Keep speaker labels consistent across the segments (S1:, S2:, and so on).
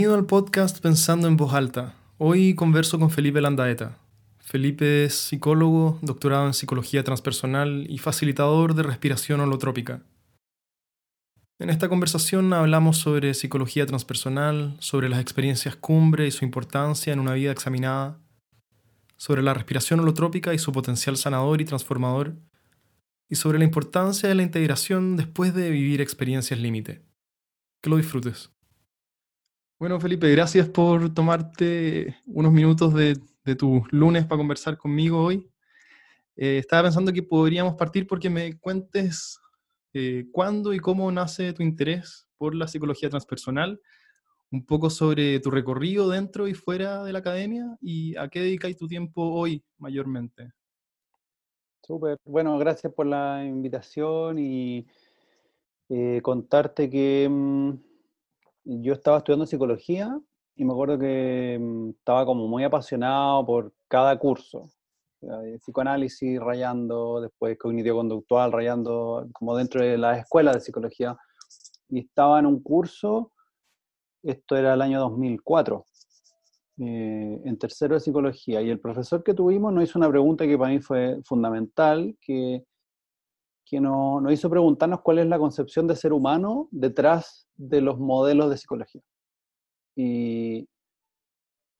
S1: Bienvenido al podcast Pensando en Voz Alta. Hoy converso con Felipe Landaeta. Felipe es psicólogo, doctorado en psicología transpersonal y facilitador de respiración holotrópica. En esta conversación hablamos sobre psicología transpersonal, sobre las experiencias cumbre y su importancia en una vida examinada, sobre la respiración holotrópica y su potencial sanador y transformador, y sobre la importancia de la integración después de vivir experiencias límite. Que lo disfrutes. Bueno, Felipe, gracias por tomarte unos minutos de, tu lunes para conversar conmigo hoy. Eh, estaba pensando que podríamos partir porque me cuentes eh, cuándo y cómo nace tu interés por la psicología transpersonal, un poco sobre tu recorrido dentro y fuera de la academia y a qué dedicáis tu tiempo hoy mayormente.
S2: Súper, bueno, gracias por la invitación y eh, contarte que mm, yo estaba estudiando psicología y me acuerdo que mm, estaba como muy apasionado por cada curso. Psicoanálisis rayando, después cognitivo-conductual rayando, como dentro de la escuela de psicología. Y estaba en un curso, esto era el año 2004, eh, en tercero de psicología. Y el profesor que tuvimos nos hizo una pregunta que para mí fue fundamental, que, que nos, nos hizo preguntarnos cuál es la concepción de ser humano detrás de los modelos de psicología. Y,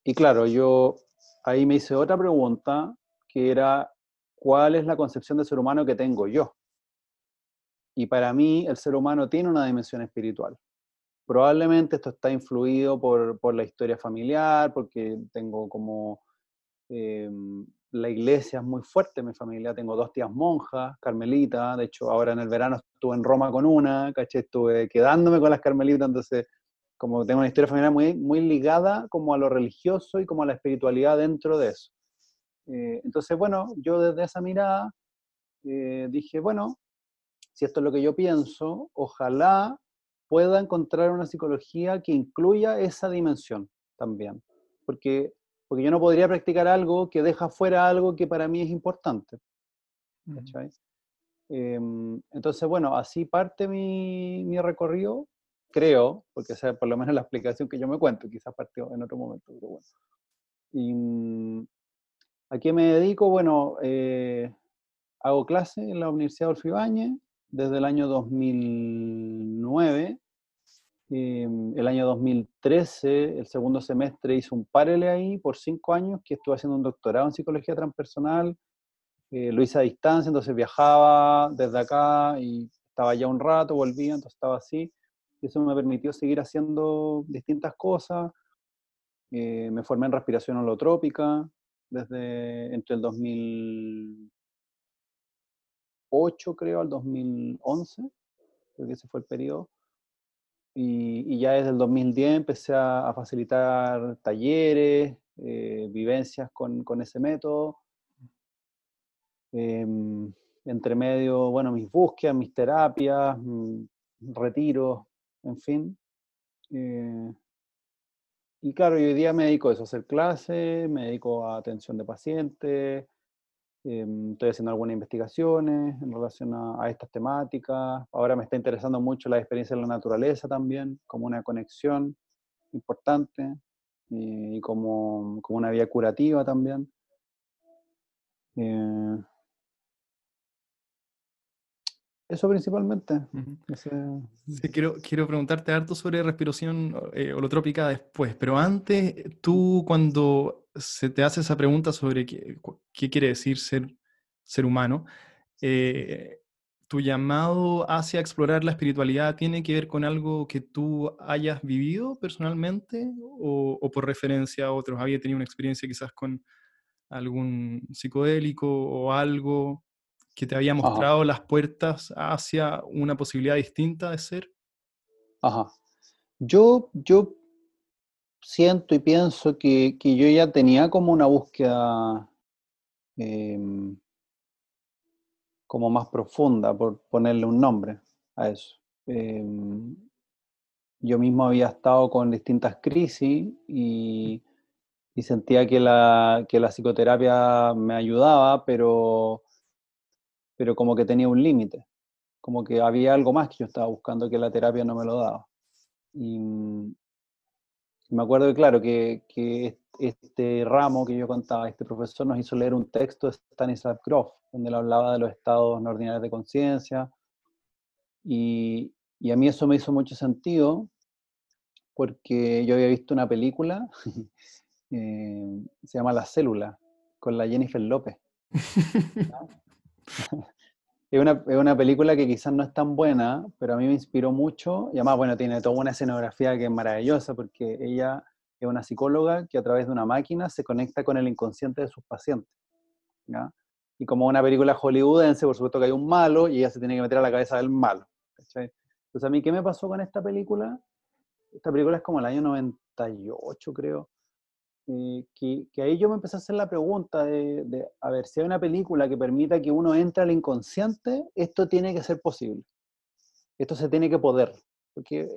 S2: y claro, yo ahí me hice otra pregunta que era cuál es la concepción de ser humano que tengo yo. Y para mí el ser humano tiene una dimensión espiritual. Probablemente esto está influido por, por la historia familiar, porque tengo como... Em, la iglesia es muy fuerte mi familia, tengo dos tías monjas, carmelitas, de hecho ahora en el verano estuve en Roma con una, caché, estuve quedándome con las carmelitas, entonces como tengo una historia familiar muy, muy ligada como a lo religioso y como a la espiritualidad dentro de eso. Eh, entonces, bueno, yo desde esa mirada eh, dije, bueno, si esto es lo que yo pienso, ojalá pueda encontrar una psicología que incluya esa dimensión también. Porque, porque yo no podría practicar algo que deja fuera algo que para mí es importante. Em, entonces, bueno, así parte mi, mi, recorrido, creo, porque sea, por lo menos la explicación que yo me cuento, quizás partió en otro momento, pero bueno. Y, mm, ¿A qué me dedico? Bueno, eh, hago clase en la Universidad de Ibáñez desde el año 2009. Em, el año 2013, el segundo semestre, hice un parele ahí por cinco años, que estuve haciendo un doctorado en psicología transpersonal. Eh, lo hice a distancia, entonces viajaba desde acá y estaba ya un rato, volvía, entonces estaba así. Y eso me permitió seguir haciendo distintas cosas. Eh, me formé en respiración holotrópica, desde entre el 2008, creo, al 2011, creo que ese fue el periodo. Y, ya desde el 2010 empecé a, facilitar talleres, eh, vivencias con, con, ese método. Em, entre medio, bueno, mis búsquedas, mis terapias, mm, retiros, en fin. Eh, y claro, hoy día me dedico a eso, a hacer clases, me dedico a atención de pacientes, em, estoy haciendo algunas investigaciones en relación a, estas temáticas. Ahora me está interesando mucho la experiencia en la naturaleza también, como una conexión importante y como, como una vía curativa también. Eh, eso principalmente.
S1: Sí, quiero, quiero preguntarte harto sobre respiración eh, holotrópica después, pero antes, tú cuando se te hace esa pregunta sobre qué, qué quiere decir ser, ser humano, eh, tu llamado hacia explorar la espiritualidad tiene que ver con algo que tú hayas vivido personalmente o, o por referencia a otros. ¿Había tenido una experiencia quizás con algún psicodélico o algo que te había mostrado las puertas hacia una posibilidad distinta de ser?
S2: Ajá. Yo, yo siento y pienso que, yo ya tenía como una búsqueda em, como más profunda, por ponerle un nombre a eso. Em, yo mismo había estado con distintas crisis y, y sentía que la, que la psicoterapia me ayudaba, pero pero como que tenía un límite, como que había algo más que yo estaba buscando que la terapia no me lo daba. Y, me acuerdo que, claro, que, que, este ramo que yo contaba, este profesor nos hizo leer un texto de Stanislav Grof, donde él hablaba de los estados no ordinarios de conciencia. Y, y, a mí eso me hizo mucho sentido, porque yo había visto una película, eh, se llama La Célula, con la Jennifer López. Es una, es una, película que quizás no es tan buena, pero a mí me inspiró mucho. Y además, bueno, tiene toda una escenografía que es maravillosa porque ella es una psicóloga que a través de una máquina se conecta con el inconsciente de sus pacientes. Y como una película hollywoodense, por supuesto que hay un malo y ella se tiene que meter a la cabeza del malo. Entonces, a mí, ¿qué me pasó con esta película? Esta película es como el año 98, creo. Eh, que, que, ahí yo me empecé a hacer la pregunta de, de, a ver, si hay una película que permita que uno entre al inconsciente, esto tiene que ser posible. Esto se tiene que poder. Porque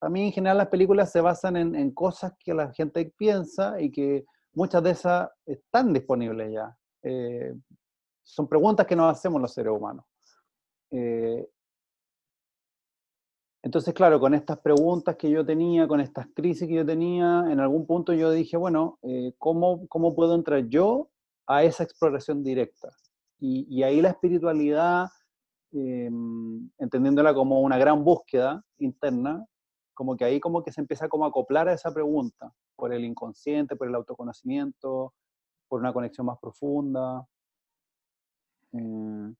S2: a mí en general las películas se basan en, cosas que la gente piensa y que muchas de esas están disponibles ya. Eh, son preguntas que nos hacemos los seres humanos. Eh, entonces, claro, con estas preguntas que yo tenía, con estas crisis que yo tenía, en algún punto yo dije, bueno, eh, ¿cómo, ¿cómo, puedo entrar yo a esa exploración directa? Y, ahí la espiritualidad, eh, entendiéndola como una gran búsqueda interna, como que ahí como que se empieza como a acoplar a esa pregunta, por el inconsciente, por el autoconocimiento, por una conexión más profunda. Eh,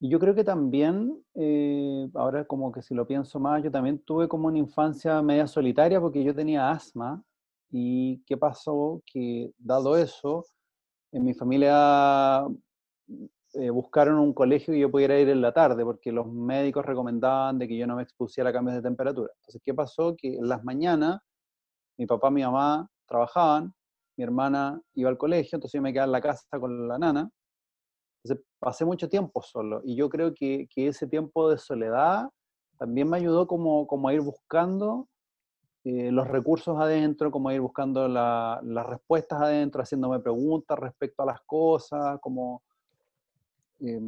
S2: y yo creo que también, eh, ahora como que si lo pienso más, yo también tuve como una infancia media solitaria porque yo tenía asma y qué pasó que dado eso, en mi familia eh, buscaron un colegio que yo pudiera ir en la tarde porque los médicos recomendaban de que yo no me expusiera a cambios de temperatura. Entonces, ¿qué pasó? Que en las mañanas mi papá y mi mamá trabajaban, mi hermana iba al colegio, entonces yo me quedaba en la casa con la nana entonces pasé mucho tiempo solo y yo creo que, que ese tiempo de soledad también me ayudó como, como a ir buscando eh, los recursos adentro, como a ir buscando la, las respuestas adentro, haciéndome preguntas respecto a las cosas, como... Eh,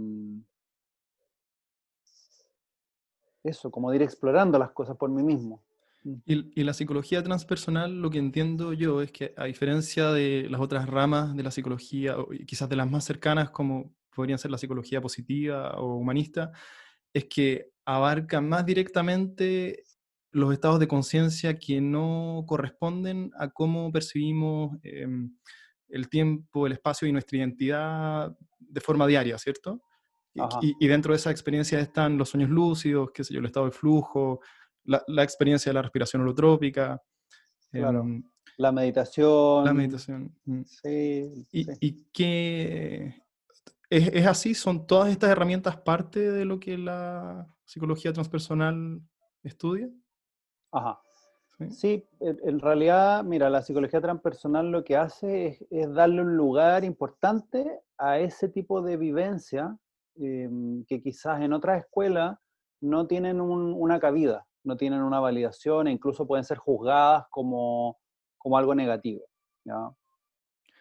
S2: eso, como de ir explorando las cosas por mí mismo.
S1: Mm. Y, y, la psicología transpersonal, lo que entiendo yo es que a diferencia de las otras ramas de la psicología, quizás de las más cercanas como podrían ser la psicología positiva o humanista, es que abarca más directamente los estados de conciencia que no corresponden a cómo percibimos eh, el tiempo, el espacio y nuestra identidad de forma diaria, ¿cierto? Y, y, dentro de esa experiencia están los sueños lúcidos, qué sé yo, el estado de flujo, la, la experiencia de la respiración holotrópica.
S2: Claro. Eh, la meditación.
S1: La meditación.
S2: Mm. Sí.
S1: ¿Y, sí. ¿Y qué, ¿Es, ¿Es, así? ¿Son todas estas herramientas parte de lo que la psicología transpersonal estudia?
S2: Ajá. Sí, sí en, realidad, mira, la psicología transpersonal lo que hace es, es darle un lugar importante a ese tipo de vivencia eh, que quizás en otras escuelas no tienen un, una cabida, no tienen una validación e incluso pueden ser juzgadas como, como algo negativo. ¿ya?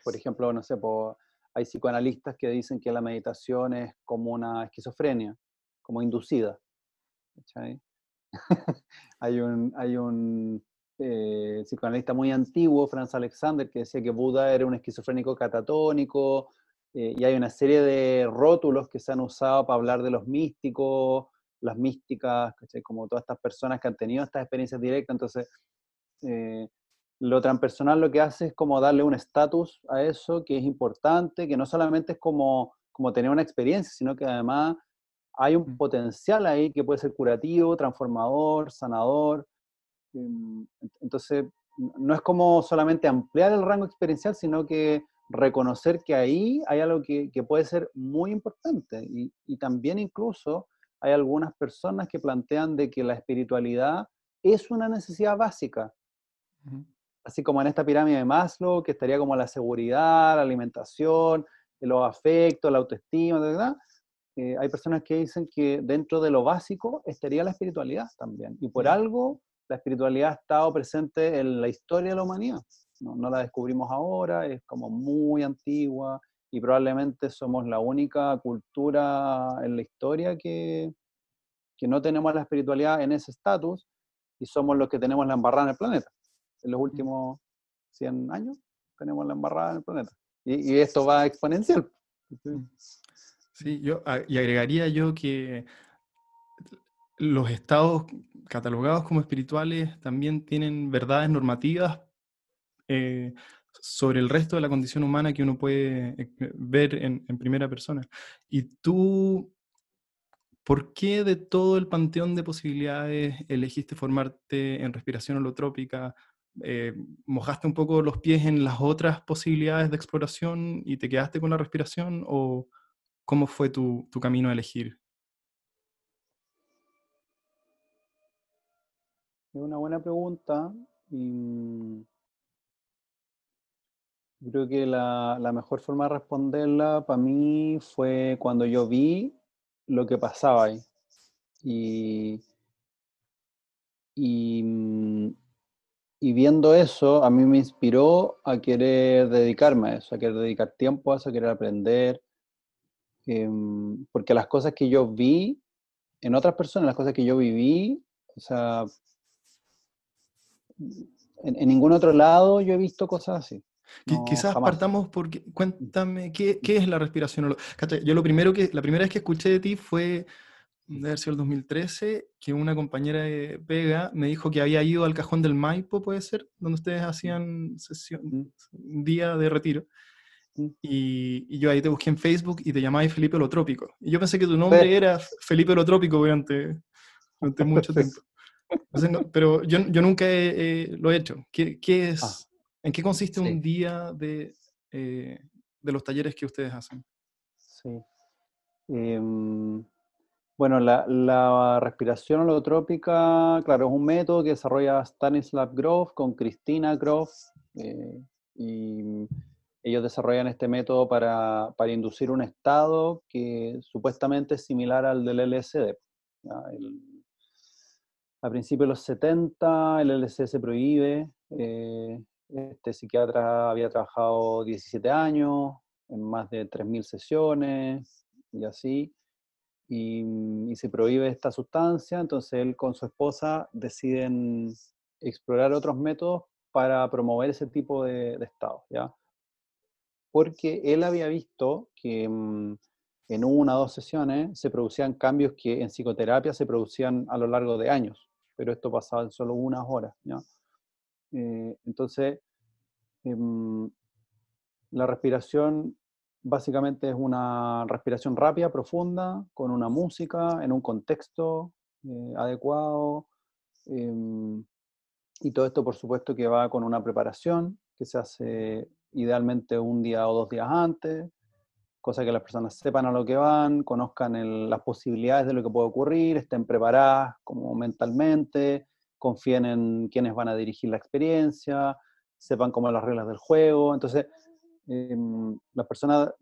S2: Por ejemplo, no sé, por hay psicoanalistas que dicen que la meditación es como una esquizofrenia, como inducida. hay un, hay un eh, psicoanalista muy antiguo, Franz Alexander, que decía que Buda era un esquizofrénico catatónico, eh, y hay una serie de rótulos que se han usado para hablar de los místicos, las místicas, como todas estas personas que han tenido estas experiencias directas. Entonces, eh, lo transpersonal lo que hace es como darle un estatus a eso que es importante, que no solamente es como, como tener una experiencia, sino que además hay un potencial ahí que puede ser curativo, transformador, sanador. Em, entonces, no es como solamente ampliar el rango experiencial, sino que reconocer que ahí hay algo que, que puede ser muy importante. Y, y, también incluso hay algunas personas que plantean de que la espiritualidad es una necesidad básica. Así como en esta pirámide de Maslow, que estaría como la seguridad, la alimentación, los afectos, la autoestima, ¿verdad? Eh, hay personas que dicen que dentro de lo básico estaría la espiritualidad también. Y por algo la espiritualidad ha estado presente en la historia de la humanidad. No, no la descubrimos ahora, es como muy antigua y probablemente somos la única cultura en la historia que, que no tenemos la espiritualidad en ese estatus y somos los que tenemos la embarrada en el planeta. En los últimos 100 años tenemos la embarrada en el planeta. Y, y esto va exponencial.
S1: Sí, yo, y agregaría yo que los estados catalogados como espirituales también tienen verdades normativas eh, sobre el resto de la condición humana que uno puede eh, ver en, primera persona. Y tú, ¿por qué de todo el panteón de posibilidades elegiste formarte en respiración holotrópica? Eh, ¿Mojaste un poco los pies en las otras posibilidades de exploración y te quedaste con la respiración? ¿O cómo fue tu, tu camino a elegir?
S2: Es una buena pregunta. Y creo que la, mejor forma de responderla para mí fue cuando yo vi lo que pasaba ahí. Y, y, viendo eso, a mí me inspiró a querer dedicarme a eso, a querer dedicar tiempo a eso, a querer aprender. Em, porque las cosas que yo vi en otras personas, las cosas que yo viví, o sea, en, ningún otro lado yo he visto cosas así.
S1: Quizás partamos porque, cuéntame, ¿qué, ¿qué, es la respiración? Yo lo primero que, la primera vez que escuché de ti fue, debe haber sido el 2013, que una compañera de Pega me dijo que había ido al cajón del Maipo, puede ser, donde ustedes hacían sesión, mm. día de retiro. Mm. Y, y, yo ahí te busqué en Facebook y te llamabas Felipe Holotrópico. Y yo pensé que tu nombre era Felipe Holotrópico durante, durante mucho tiempo pero yo, yo nunca lo he hecho. ¿Qué, qué es, ah, ¿En qué consiste un día de, eh, de, los talleres que ustedes hacen?
S2: Sí. Em, bueno, la, la, respiración holotrópica, claro, es un método que desarrolla Stanislav Grof con Cristina Grof. Eh, y ellos desarrollan este método para, para, inducir un estado que supuestamente es similar al del LSD. A principios de los 70 el LSD se prohíbe. Eh, este psiquiatra había trabajado 17 años, en más de 3.000 sesiones y así, y, se prohíbe esta sustancia, entonces él con su esposa deciden explorar otros métodos para promover ese tipo de, de estado, ¿ya? Porque él había visto que mm, en una o dos sesiones se producían cambios que en psicoterapia se producían a lo largo de años pero esto pasaba en solo unas horas. ¿ya? Eh, entonces, em, la respiración básicamente es una respiración rápida, profunda, con una música, en un contexto eh, adecuado. Em, y todo esto, por supuesto, que va con una preparación que se hace idealmente un día o dos días antes, cosa que las personas sepan a lo que van, conozcan las posibilidades de lo que puede ocurrir, estén preparadas como mentalmente, confíen en quienes van a dirigir la experiencia, sepan cómo las reglas del juego. Entonces, em, las personas,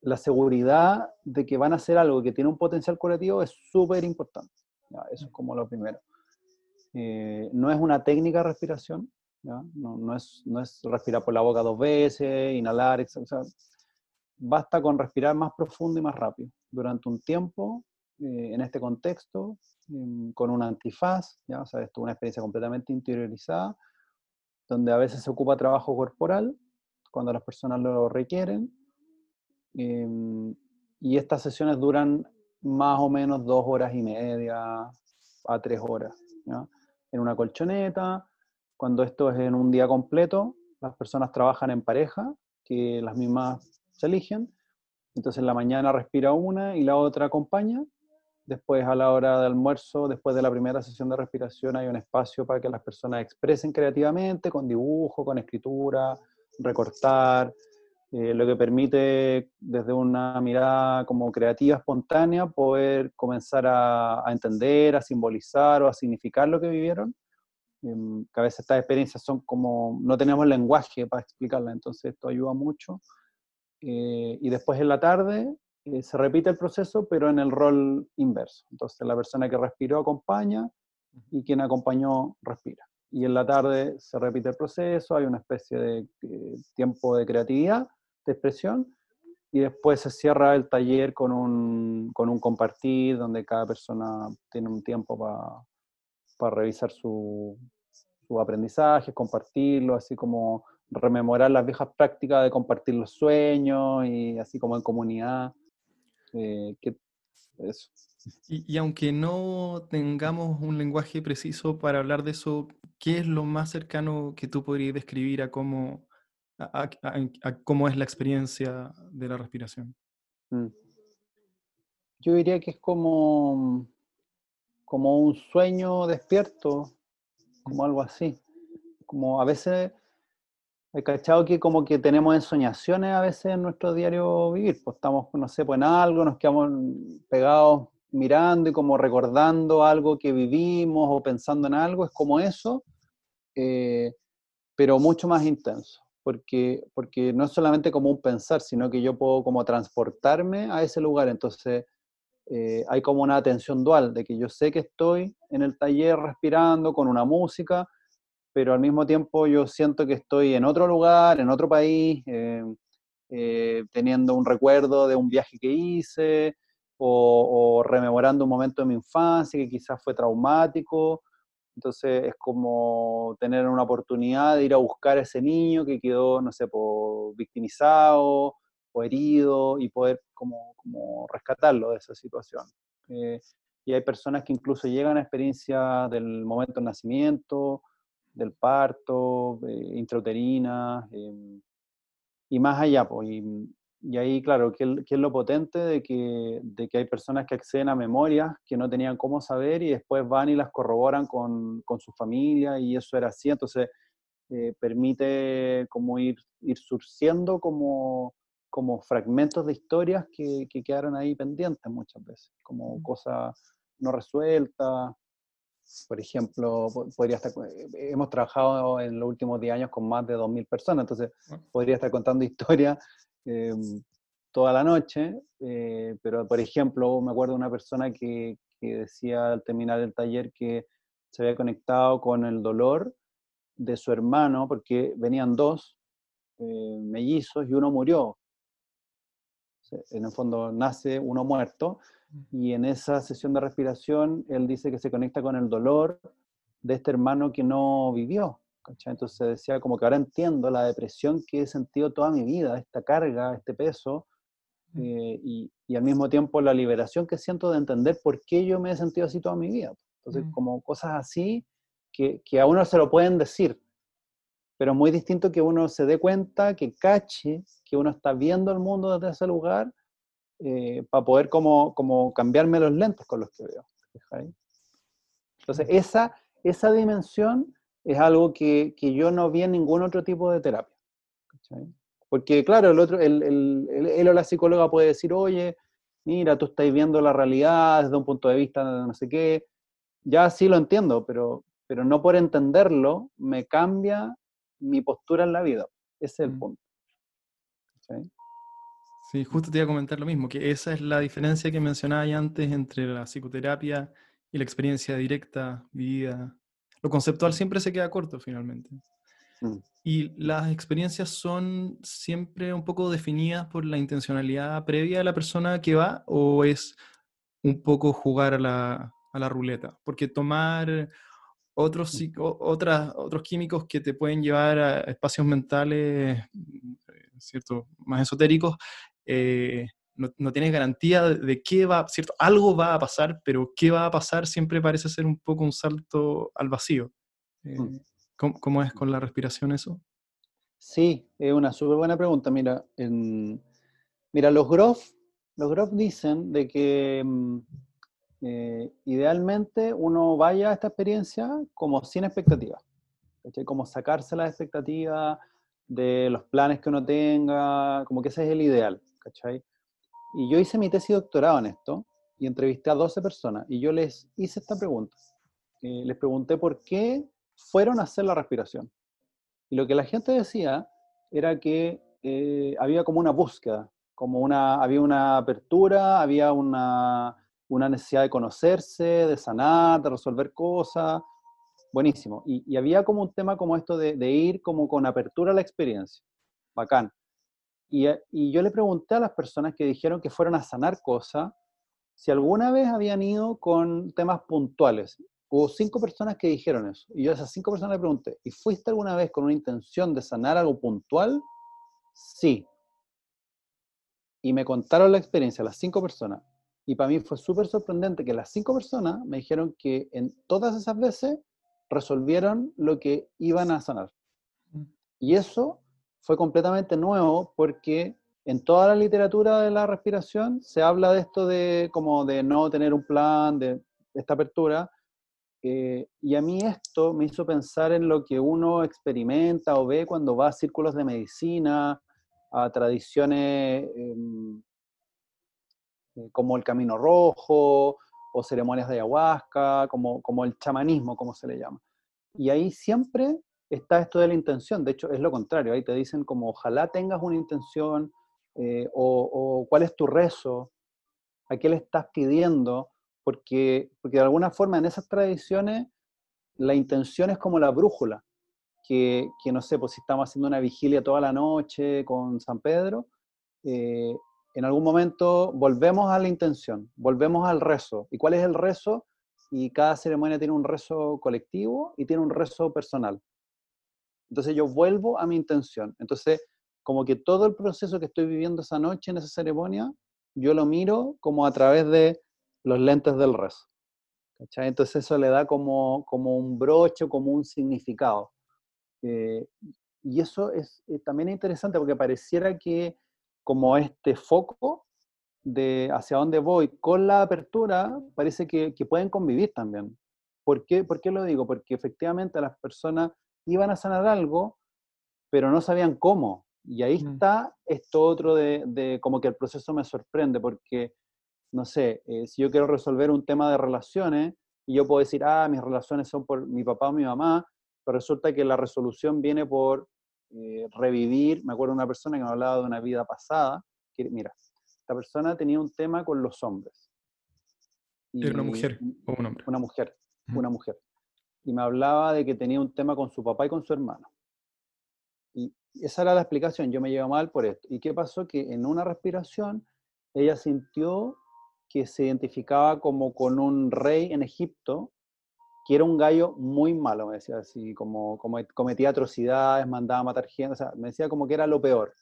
S2: la seguridad de que van a hacer algo que tiene un potencial curativo es súper importante. Eso es como lo primero. Eh, no es una técnica de respiración, No, no, es, no es respirar por la boca dos veces, inhalar, etc basta con respirar más profundo y más rápido durante un tiempo eh, en este contexto, em, con un antifaz, ¿ya? O sea, esto es una experiencia completamente interiorizada, donde a veces se ocupa trabajo corporal, cuando las personas lo requieren, em, y estas sesiones duran más o menos dos horas y media a tres horas, en una colchoneta, cuando esto es en un día completo, las personas trabajan en pareja, que las mismas se eligen. Entonces en la mañana respira una y la otra acompaña. Después a la hora de almuerzo, después de la primera sesión de respiración, hay un espacio para que las personas expresen creativamente, con dibujo, con escritura, recortar, eh, lo que permite desde una mirada como creativa, espontánea, poder comenzar a, entender, a simbolizar o a significar lo que vivieron. Em, que a veces estas experiencias son como, no tenemos lenguaje para explicarlas, entonces esto ayuda mucho. Eh, y después en la tarde eh, se repite el proceso, pero en el rol inverso. Entonces la persona que respiró acompaña y quien acompañó respira. Y en la tarde se repite el proceso, hay una especie de eh, tiempo de creatividad, de expresión, y después se cierra el taller con un, con un compartir donde cada persona tiene un tiempo para revisar su, su aprendizaje, compartirlo, así como rememorar las viejas prácticas de compartir los sueños y así como en comunidad. Eh, eso.
S1: Y, aunque no tengamos un lenguaje preciso para hablar de eso, ¿qué es lo más cercano que tú podrías describir a cómo, a, cómo es la experiencia de la respiración? Mm.
S2: Yo diría que es como, como un sueño despierto, como algo así. Como a veces He cachado que como que tenemos ensoñaciones a veces en nuestro diario vivir, pues estamos, no sé, pues en algo, nos quedamos pegados mirando y como recordando algo que vivimos o pensando en algo, es como eso, eh, pero mucho más intenso, porque, porque no es solamente como un pensar, sino que yo puedo como transportarme a ese lugar, entonces eh, hay como una atención dual, de que yo sé que estoy en el taller respirando con una música, pero al mismo tiempo yo siento que estoy en otro lugar, en otro país, eh, teniendo un recuerdo de un viaje que hice o, rememorando un momento de mi infancia que quizás fue traumático. Entonces es como tener una oportunidad de ir a buscar a ese niño que quedó, no sé, victimizado o herido y poder como, como rescatarlo de esa situación. Eh, y hay personas que incluso llegan a experiencias del momento del nacimiento del parto, eh, intrauterina, em, y más allá. Pues, ahí, claro, ¿qué, es lo potente de que, de que hay personas que acceden a memorias que no tenían cómo saber y después van y las corroboran con, con su familia y eso era así. Entonces, eh, permite como ir, ir surciendo como, como fragmentos de historias que, que quedaron ahí pendientes muchas veces, como cosas no resueltas, por ejemplo, podría estar, eh, hemos trabajado en los últimos 10 años con más de 2.000 personas, entonces ah. podría estar contando historias eh, toda la noche, eh, pero por ejemplo, me acuerdo de una persona que, que, decía al terminar el taller que se había conectado con el dolor de su hermano, porque venían dos mellizos y uno murió. En el fondo nace uno muerto y en esa sesión de respiración él dice que se conecta con el dolor de este hermano que no vivió. Entonces decía como que ahora entiendo la depresión que he sentido toda mi vida, esta carga, este peso, eh, y, y, al mismo tiempo la liberación que siento de entender por qué yo me he sentido así toda mi vida. Entonces, como cosas así que, que, a uno se lo pueden decir, pero muy distinto que uno se dé cuenta, que cache, que uno está viendo el mundo desde ese lugar eh, para poder como, como cambiarme los lentes con los que veo. Entonces, esa, esa dimensión es algo que, que, yo no vi en ningún otro tipo de terapia. Porque, claro, el otro, el, el, él o la psicóloga puede decir, oye, mira, tú estás viendo la realidad desde un punto de vista de no sé qué. Ya sí lo entiendo, pero, pero no por entenderlo me cambia mi postura en la vida. Ese es el mm. punto.
S1: Sí, justo te iba a comentar lo mismo, que esa es la diferencia que mencionaba antes entre la psicoterapia y la experiencia directa, vivida. Lo conceptual siempre se queda corto finalmente. Mm. Y las experiencias son siempre un poco definidas por la intencionalidad previa de la persona que va o es un poco jugar a la, a la ruleta. Porque tomar otros, mm. otras, otros químicos que te pueden llevar a espacios mentales eh, ¿cierto? más esotéricos eh, no, tienes garantía de qué va, ¿cierto? Algo va a pasar, pero qué va a pasar siempre parece ser un poco un salto al vacío. Eh, mm. ¿cómo, es con la respiración eso?
S2: Sí, es una súper buena pregunta. Mira, mira los Groff, los Groff dicen de que mm, eh, idealmente uno vaya a esta experiencia como sin expectativa, como sacarse la expectativa de los planes que uno tenga, como que ese es el ideal. ¿cachai? Y yo hice mi tesis doctorado en esto y entrevisté a 12 personas y yo les hice esta pregunta. Eh, les pregunté por qué fueron a hacer la respiración. Y lo que la gente decía era que eh, había como una búsqueda, como una, había una apertura, había una, una necesidad de conocerse, de sanar, de resolver cosas. Buenísimo. Y, y había como un tema como esto de, de, ir como con apertura a la experiencia. Bacán. Eh, y, yo le pregunté a las personas que dijeron que fueron a sanar cosas si alguna vez habían ido con temas puntuales. hubo cinco personas que dijeron eso. Y yo a esas cinco personas le pregunté, ¿y fuiste alguna vez con una intención de sanar algo puntual? Sí. Y me contaron la experiencia, las cinco personas. Y para mí fue súper sorprendente que las cinco personas me dijeron que en todas esas veces resolvieron lo que iban a sanar. Mm. Y eso fue completamente nuevo porque en toda la literatura de la respiración se habla de esto de como de no tener un plan, de esta apertura. Eh, y a mí esto me hizo pensar en lo que uno experimenta o ve cuando va a círculos de medicina, a tradiciones em, eh, como el Camino Rojo o ceremonias de ayahuasca, como, como el chamanismo, como se le llama. Y ahí siempre está esto de la intención, de hecho es lo contrario, ahí te dicen como ojalá tengas una intención eh, o, cuál es tu rezo, a qué le estás pidiendo, porque, porque de alguna forma en esas tradiciones la intención es como la brújula, que, que no sé, pues si estamos haciendo una vigilia toda la noche con San Pedro, eh, en algún momento volvemos a la intención, volvemos al rezo. ¿Y cuál es el rezo? Y cada ceremonia tiene un rezo colectivo y tiene un rezo personal. Entonces yo vuelvo a mi intención. Entonces, como que todo el proceso que estoy viviendo esa noche en esa ceremonia, yo lo miro como a través de los lentes del rezo. Entonces eso le da como, como un broche, como un significado. Eh, y eso es eh, también interesante porque pareciera que como este foco de hacia dónde voy con la apertura, parece que, que pueden convivir también. ¿Por qué? ¿Por qué lo digo? Porque efectivamente las personas iban a sanar algo, pero no sabían cómo. Y ahí está esto otro de, como que el proceso me sorprende, porque, no sé, eh, si yo quiero resolver un tema de relaciones, y yo puedo decir, ah, mis relaciones son por mi papá o mi mamá, pero resulta que la resolución viene por eh, revivir, me acuerdo de una persona que me hablaba de una vida pasada, que mira, esta persona tenía un tema con los hombres.
S1: ¿Era una mujer o un hombre?
S2: Una mujer, una mujer y me hablaba de que tenía un tema con su papá y con su hermano. Y esa era la explicación, yo me llevo mal por esto. ¿Y qué pasó? Que en una respiración ella sintió que se identificaba como con un rey en Egipto, que era un gallo muy malo, me decía así, como, como cometía atrocidades, mandaba a matar gente, o sea, me decía como que era lo peor.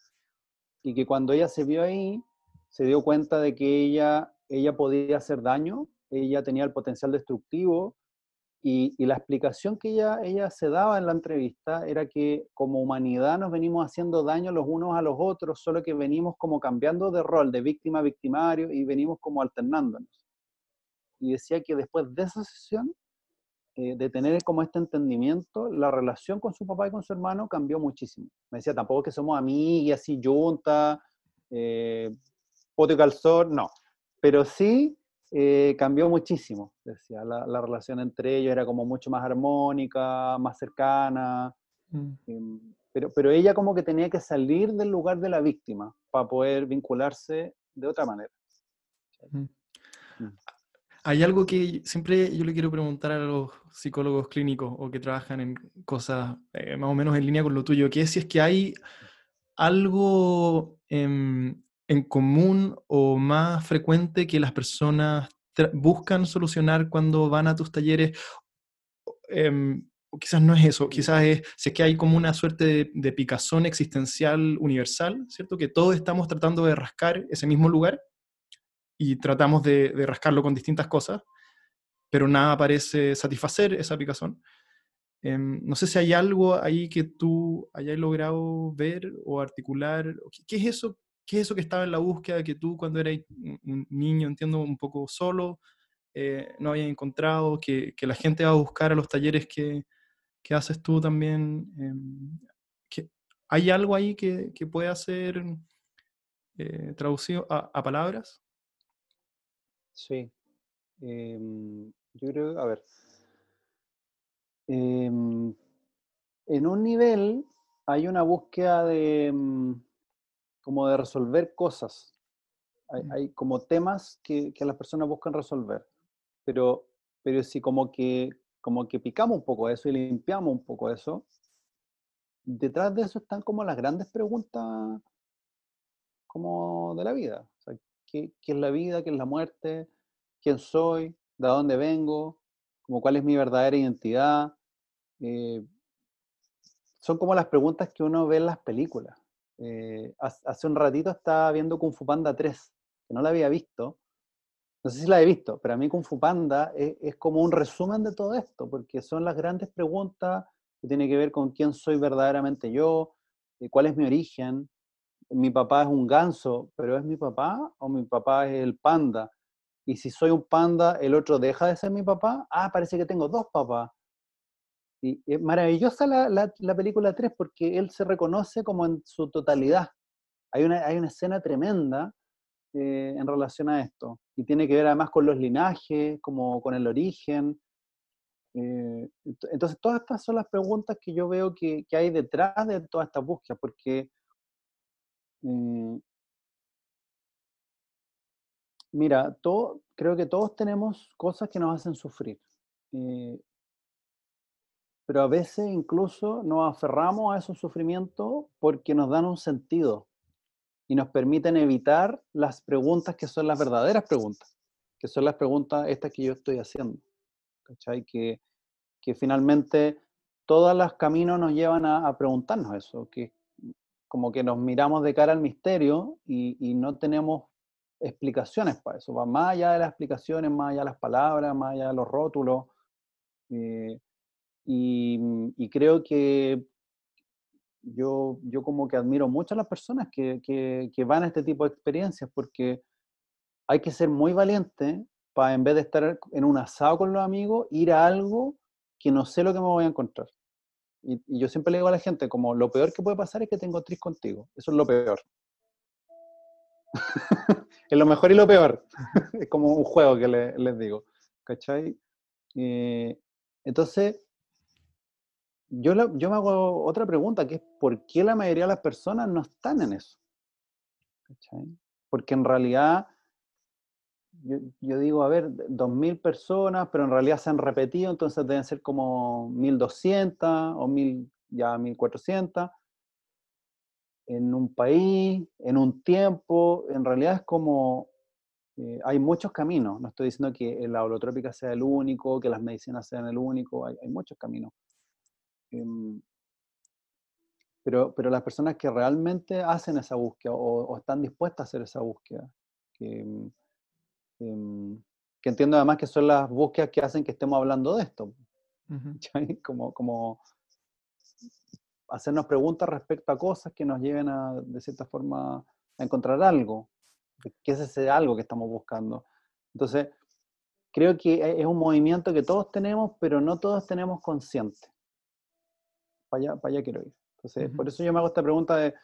S2: Y que cuando ella se vio ahí, se dio cuenta de que ella, ella podía hacer daño, ella tenía el potencial destructivo, y, la explicación que ella, ella se daba en la entrevista era que como humanidad nos venimos haciendo daño los unos a los otros, solo que venimos como cambiando de rol, de víctima a victimario, y venimos como alternándonos. Y decía que después de esa sesión, eh, de tener como este entendimiento, la relación con su papá y con su hermano cambió muchísimo. Me decía, tampoco que somos amigas, así, junta, eh, pote calzón, no. Pero sí eh, cambió muchísimo, decía, la, relación entre ellos era como mucho más armónica, más cercana, mm. em, pero, pero ella como que tenía que salir del lugar de la víctima para poder vincularse de otra manera. Mm.
S1: Mm. Hay algo que siempre yo le quiero preguntar a los psicólogos clínicos o que trabajan en cosas eh, más o menos en línea con lo tuyo, que es si es que hay algo em, en común o más frecuente que las personas buscan solucionar cuando van a tus talleres? O quizás no es eso, quizás es, si es que hay como una suerte de, picazón existencial universal, ¿cierto? Que todos estamos tratando de rascar ese mismo lugar y tratamos de, rascarlo con distintas cosas, pero nada parece satisfacer esa picazón. Em, no sé si hay algo ahí que tú hayas logrado ver o articular. ¿Qué es eso ¿Qué es eso que estaba en la búsqueda que tú cuando eras un niño, entiendo, un poco solo, eh, no habías encontrado, que, la gente va a buscar a los talleres que, haces tú también? Em, ¿Hay algo ahí que, que pueda ser eh, traducido a, palabras?
S2: Sí. Em, yo creo, a ver. Em, en un nivel hay una búsqueda de como de resolver cosas. Hay, como temas que, que, las personas buscan resolver, pero, pero si como que, como que picamos un poco eso y limpiamos un poco eso, detrás de eso están como las grandes preguntas como de la vida. ¿qué, ¿qué, es la vida? ¿Qué es la muerte? ¿Quién soy? ¿De dónde vengo? como cuál es mi verdadera identidad. Eh, son como las preguntas que uno ve en las películas. Eh, hace un ratito estaba viendo Kung Fu Panda 3, que no la había visto. No sé si la he visto, pero a mí Kung Fu Panda es, como un resumen de todo esto, porque son las grandes preguntas que tienen que ver con quién soy verdaderamente yo, eh, cuál es mi origen. Mi papá es un ganso, pero ¿es mi papá o mi papá es el panda? Y si soy un panda, el otro deja de ser mi papá. Ah, parece que tengo dos papás. Y es maravillosa la, la, película 3 porque él se reconoce como en su totalidad. Hay una, hay una escena tremenda eh, en relación a esto. Y tiene que ver además con los linajes, como con el origen. Eh, entonces, todas estas son las preguntas que yo veo que, que hay detrás de toda esta búsqueda, porque eh, mira, todo, creo que todos tenemos cosas que nos hacen sufrir pero a veces incluso nos aferramos a esos sufrimientos porque nos dan un sentido y nos permiten evitar las preguntas que son las verdaderas preguntas, que son las preguntas estas que yo estoy haciendo. ¿Cachai? Que, que finalmente todos los caminos nos llevan a, preguntarnos eso, que como que nos miramos de cara al misterio y, no tenemos explicaciones para eso, va más allá de las explicaciones, más allá de las palabras, más allá de los rótulos. Eh, Mm, y, creo que yo, yo como que admiro mucho a las personas que, que, van a este tipo de experiencias porque hay que ser muy valiente para en vez de estar en un asado con los amigos, ir a algo que no sé lo que me voy a encontrar. Y, yo siempre le digo a la gente, como lo peor que puede pasar es que tengo tris contigo. Eso es lo peor. es lo mejor y lo peor. es como un juego que les digo. ¿Cachai? Eh, entonces, yo, yo me hago otra pregunta, que es ¿por qué la mayoría de las personas no están en eso? Porque en realidad, yo, digo, a ver, 2.000 personas, pero en realidad se han repetido, entonces deben ser como 1.200 o 1.000, ya 1.400 en un país, en un tiempo, en realidad es como, eh, hay muchos caminos, no estoy diciendo que la holotrópica sea el único, que las medicinas sean el único, hay muchos caminos. Em, pero, pero las personas que realmente hacen esa búsqueda o, están dispuestas a hacer esa búsqueda, que, em, em, que, entiendo además que son las búsquedas que hacen que estemos hablando de esto. como, como hacernos preguntas respecto a cosas que nos lleven a, de cierta forma, a encontrar algo, que es ese algo que estamos buscando. Entonces, creo que e, es un movimiento que todos tenemos, pero no todos tenemos consciente para allá, para allá quiero ir. Entonces, por eso yo me hago esta pregunta de,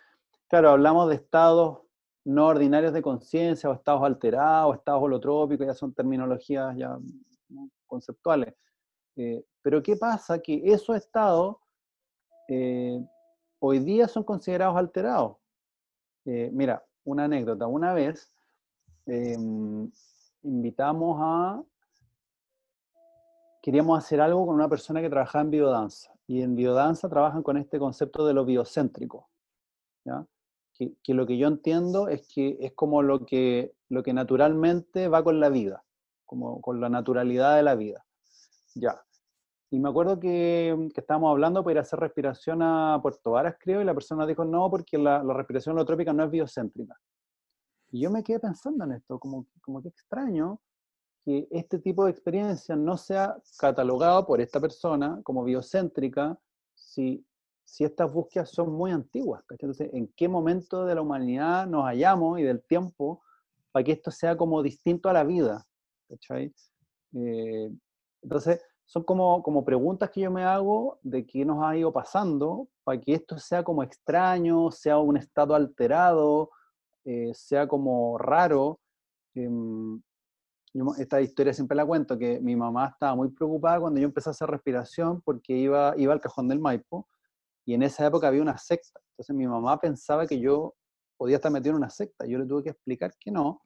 S2: claro, hablamos de estados no ordinarios de conciencia, o estados alterados, o estados holotrópicos, ya son terminologías ya conceptuales. Eh, pero ¿qué pasa? Que esos estados eh, hoy día son considerados alterados. Eh, mira, una anécdota. Una vez em, invitamos a... Queríamos hacer algo con una persona que trabajaba en biodanza y en biodanza trabajan con este concepto de lo biocéntrico. Que, lo que yo entiendo es que es como lo que, lo que naturalmente va con la vida, como con la naturalidad de la vida. Ya. Y me acuerdo que, que estábamos hablando para ir a hacer respiración a Puerto Varas, creo, y la persona dijo, no, porque la, la respiración holotrópica no es biocéntrica. Y yo me quedé pensando en esto, como, como que extraño, que este tipo de experiencia no sea catalogado por esta persona como biocéntrica si, si estas búsquedas son muy antiguas. Entonces, ¿en qué momento de la humanidad nos hallamos y del tiempo para que esto sea como distinto a la vida? Eh, entonces, son como, como preguntas que yo me hago de qué nos ha ido pasando para que esto sea como extraño, sea un estado alterado, eh, sea como raro. Em, esta historia siempre la cuento, que mi mamá estaba muy preocupada cuando yo empecé a hacer respiración porque iba, iba al cajón del Maipo y en esa época había una secta. Entonces mi mamá pensaba que yo podía estar metido en una secta. Yo le tuve que explicar que no.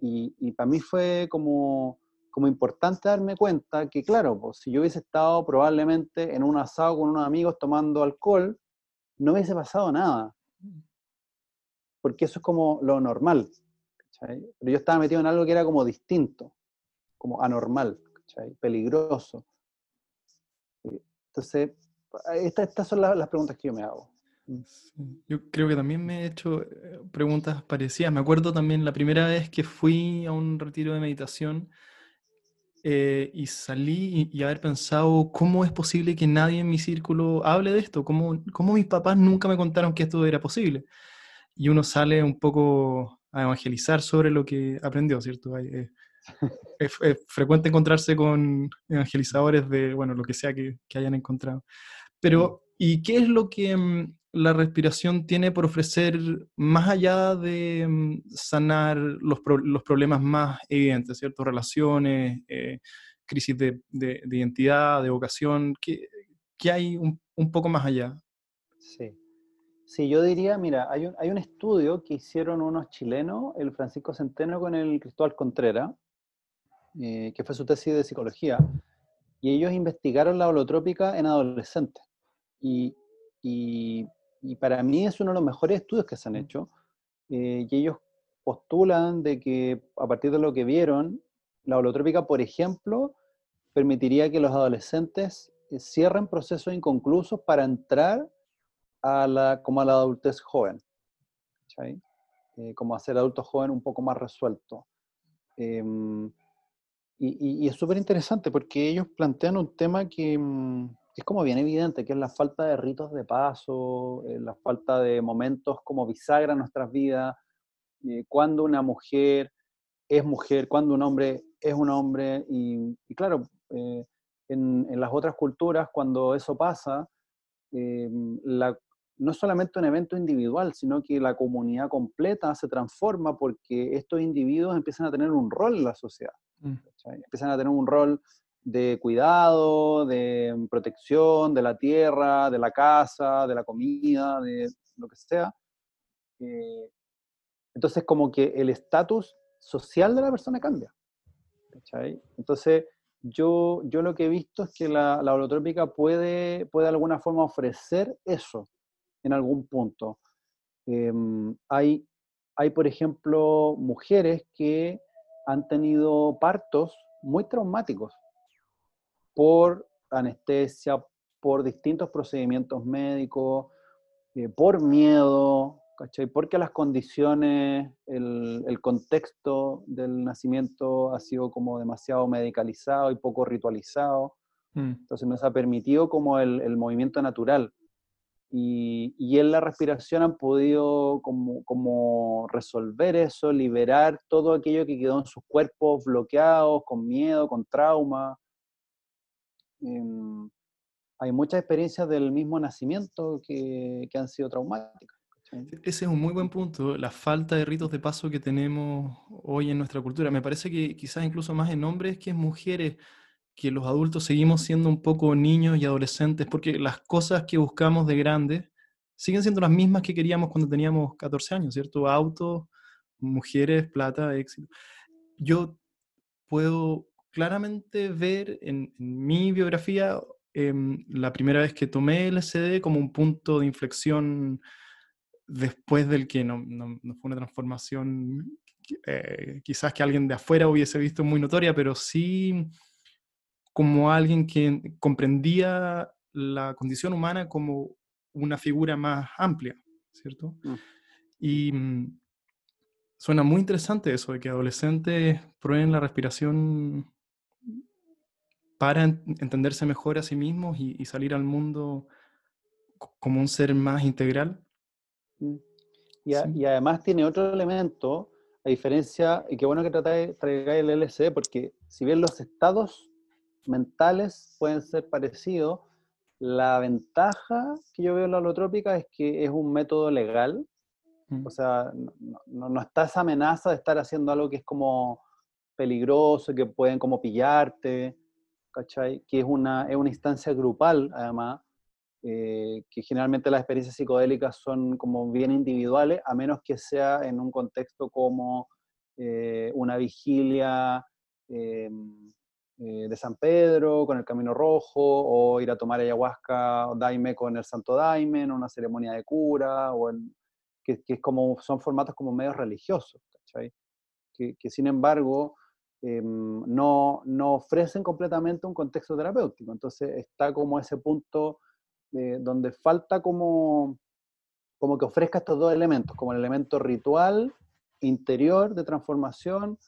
S2: Y, y para mí fue como, como importante darme cuenta que, claro, pues, si yo hubiese estado probablemente en un asado con unos amigos tomando alcohol, no hubiese pasado nada. Porque eso es como lo normal. Pero yo estaba metido en algo que era como distinto, como anormal. peligroso. Entonces, estas son las, preguntas que yo me hago.
S1: Mm. Yo creo que también me he hecho eh, preguntas parecidas. Me acuerdo también la primera vez que fui a un retiro de meditación eh, y salí y, haber pensado cómo es posible que nadie en mi círculo hable de esto, cómo, cómo mis papás nunca me contaron que esto era posible. Y uno sale un poco a evangelizar sobre lo que aprendió, ¿cierto? Eh, es, frecuente encontrarse con evangelizadores de, bueno, lo que sea que, que hayan encontrado. Pero, ¿y qué es lo que mm, la respiración tiene por ofrecer más allá de mm, sanar los, los, problemas más evidentes, ¿cierto? Relaciones, eh, crisis de, de, identidad, de vocación, ¿qué, qué hay un, un, poco más allá?
S2: Sí. Yo diría, mira, hay un, hay un estudio que hicieron unos chilenos, el Francisco Centeno con el Cristóbal Contreras, eh, que fue su tesis de psicología, y ellos investigaron la holotrópica en adolescentes. Y, y, para mí es uno de los mejores estudios que se han hecho, eh, y ellos postulan de que a partir de lo que vieron, la holotrópica, por ejemplo, permitiría que los adolescentes eh, cierren procesos inconclusos para entrar a la, como a la adultez joven, como a ser adulto joven un poco más resuelto. Em, y, es súper interesante porque ellos plantean un tema que mm, es como bien evidente, que es la falta de ritos de paso, eh, la falta de momentos como bisagra en nuestras vidas, eh, cuando una mujer es mujer, cuando un hombre es un hombre. Y, claro, eh, en, en, las otras culturas, cuando eso pasa, la, no es solamente un evento individual, sino que la comunidad completa se transforma porque estos individuos empiezan a tener un rol en la sociedad. Mm. Empiezan a tener un rol de cuidado, de protección de la tierra, de la casa, de la comida, de lo que sea. Eh, entonces, como que el estatus social de la persona cambia. Entonces, yo, yo lo que he visto es que la, la holotrópica puede, puede de alguna forma ofrecer eso en algún punto. Em, hay, hay, por ejemplo, mujeres que han tenido partos muy traumáticos por anestesia, por distintos procedimientos médicos, eh, por miedo, ¿cachai? Porque las condiciones, el, el, contexto del nacimiento ha sido como demasiado medicalizado y poco ritualizado. Mm. Entonces nos ha permitido como el, el movimiento natural. Y, en la respiración han podido como, resolver eso, liberar todo aquello que quedó en sus cuerpos bloqueados, con miedo, con trauma. Em, hay muchas experiencias del mismo nacimiento que, que han sido traumáticas.
S1: Ese es un muy buen punto, la falta de ritos de paso que tenemos hoy en nuestra cultura. Me parece que quizás incluso más en hombres que en mujeres que los adultos seguimos siendo un poco niños y adolescentes, porque las cosas que buscamos de grandes siguen siendo las mismas que queríamos cuando teníamos 14 años, ¿cierto? Autos, mujeres, plata, éxito. Yo puedo claramente ver en, mi biografía em, la primera vez que tomé LSD como un punto de inflexión después del que no, no, fue una transformación eh, quizás que alguien de afuera hubiese visto muy notoria, pero sí como alguien que comprendía la condición humana como una figura más amplia, ¿cierto? Mm. Y mm, suena muy interesante eso de que adolescentes prueben la respiración para entenderse mejor a sí mismos y, salir al mundo como un ser más integral.
S2: Mm. Y, y, además tiene otro elemento, a diferencia, y qué bueno que tratáis el LSD, porque si bien los estados mentales pueden ser parecidos. La ventaja que yo veo en la holotrópica es que es un método legal, o sea, no, está esa amenaza de estar haciendo algo que es como peligroso, que pueden como pillarte, ¿cachai? Que es una, es una instancia grupal, además, eh, que generalmente las experiencias psicodélicas son como bien individuales, a menos que sea en un contexto como eh, una vigilia em, eh, de San Pedro con el Camino Rojo, o ir a tomar ayahuasca o daime con el Santo Daime en una ceremonia de cura, o que, es como, son formatos como medios religiosos, Que, que, sin embargo em, no, no, ofrecen completamente un contexto terapéutico. Entonces está como ese punto donde falta como, como que ofrezca estos dos elementos, como el elemento ritual interior de transformación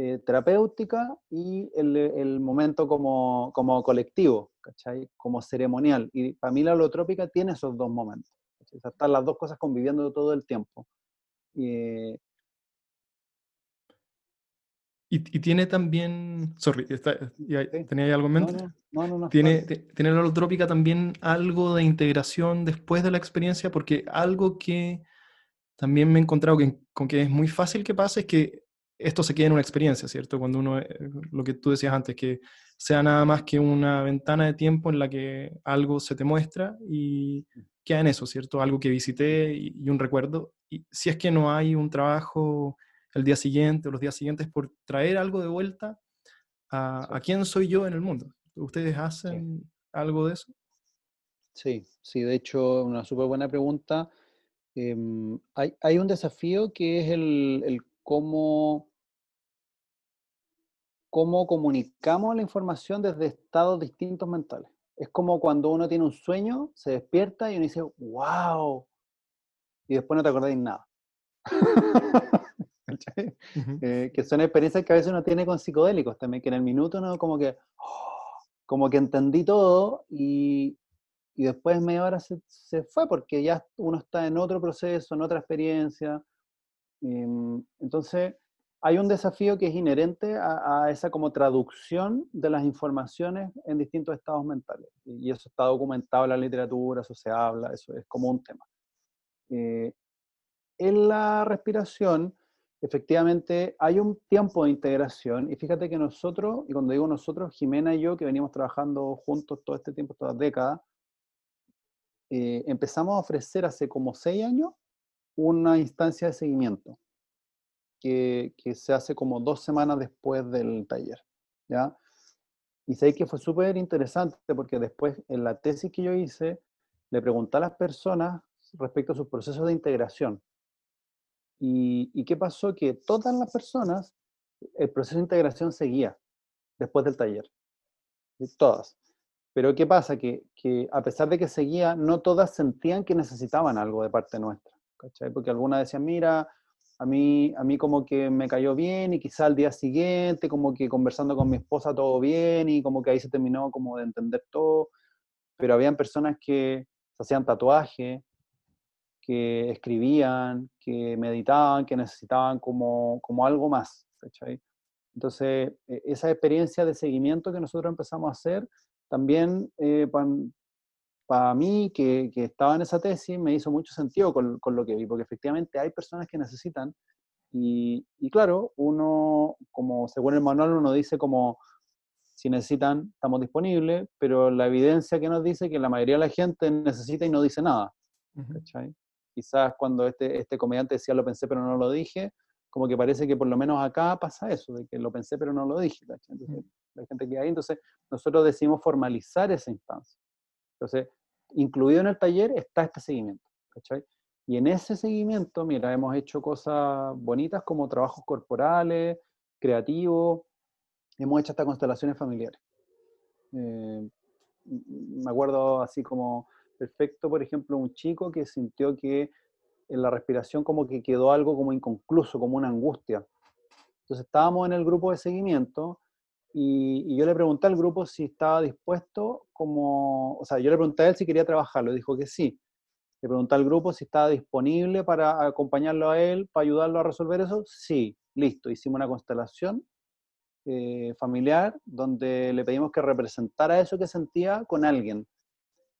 S2: eh, terapéutica y el, el momento como, como, colectivo, ¿cachai? Como ceremonial. Y para mí la holotrópica tiene esos dos momentos. están las dos cosas conviviendo todo el tiempo.
S1: y, y, tiene también, sorry, ¿tenía algo en mente? No, no, no. ¿Tiene, ¿Tiene la holotrópica también algo de integración después de la experiencia? Porque algo que también me he encontrado con que es muy fácil que pase es que esto se queda en una experiencia, ¿cierto? Cuando uno, eh, lo que tú decías antes, que sea nada más que una ventana de tiempo en la que algo se te muestra y queda en eso, ¿cierto? Algo que visité y, un recuerdo. Y si es que no hay un trabajo el día siguiente o los días siguientes por traer algo de vuelta a, quién soy yo en el mundo. ¿Ustedes hacen algo de eso?
S2: Sí, sí, de hecho, una súper buena pregunta. Em, hay, hay, un desafío que es el, el cómo, cómo comunicamos la información desde estados distintos mentales. Es como cuando uno tiene un sueño, se despierta y uno dice, wow, y después no te acordáis nada. Eh, que son experiencias que a veces uno tiene con psicodélicos también, que en el minuto uno como que, como que entendí todo y, y después media hora se, se, fue porque ya uno está en otro proceso, en otra experiencia, Em, entonces, hay un desafío que es inherente a, esa como traducción de las informaciones en distintos estados mentales. Y eso está documentado en la literatura, eso se habla, eso es como un tema. Eh, en la respiración, efectivamente, hay un tiempo de integración. Y fíjate que nosotros, y cuando digo nosotros, Jimena y yo, que venimos trabajando juntos todo este tiempo, todas décadas, eh, empezamos a ofrecer hace como seis años una instancia de seguimiento que, se hace como dos semanas después del taller, ¿ya? Y sé que fue súper interesante porque después en la tesis que yo hice, le pregunté a las personas respecto a sus procesos de integración. ¿Y, y qué pasó? Que todas las personas, el proceso de integración seguía después del taller. Todas. Pero ¿qué pasa? Que, a pesar de que seguía, no todas sentían que necesitaban algo de parte nuestra. Porque algunas decían, mira, a mí, a mí como que me cayó bien y quizá al día siguiente como que conversando con mi esposa todo bien y como que ahí se terminó como de entender todo, pero habían personas que se hacían tatuaje, que escribían, que meditaban, que necesitaban como, como algo más, Entonces, e, esa experiencia de seguimiento que nosotros empezamos a hacer, también eh, para mí, que, que, estaba en esa tesis, me hizo mucho sentido con, con, lo que vi, porque efectivamente hay personas que necesitan, y, y, claro, uno, como según el manual, uno dice como, si necesitan, estamos disponibles, pero la evidencia que nos dice que la mayoría de la gente necesita y no dice nada. Quizás cuando este, este comediante decía lo pensé pero no lo dije, como que parece que por lo menos acá pasa eso, de que lo pensé pero no lo dije. Entonces, la gente que hay, entonces nosotros decidimos formalizar esa instancia. Entonces, incluido en el taller está este seguimiento. Y en ese seguimiento, mira, hemos hecho cosas bonitas como trabajos corporales, creativos, hemos hecho hasta constelaciones familiares. Eh, me acuerdo así como perfecto, por ejemplo, un chico que sintió que en la respiración como que quedó algo como inconcluso, como una angustia. Entonces estábamos en el grupo de seguimiento y, yo le pregunté al grupo si estaba dispuesto, como, o sea, yo le pregunté a él si quería trabajarlo, dijo que sí. Le pregunté al grupo si estaba disponible para acompañarlo a él, para ayudarlo a resolver eso. Sí, listo. Hicimos una constelación eh, familiar donde le pedimos que representara eso que sentía con alguien.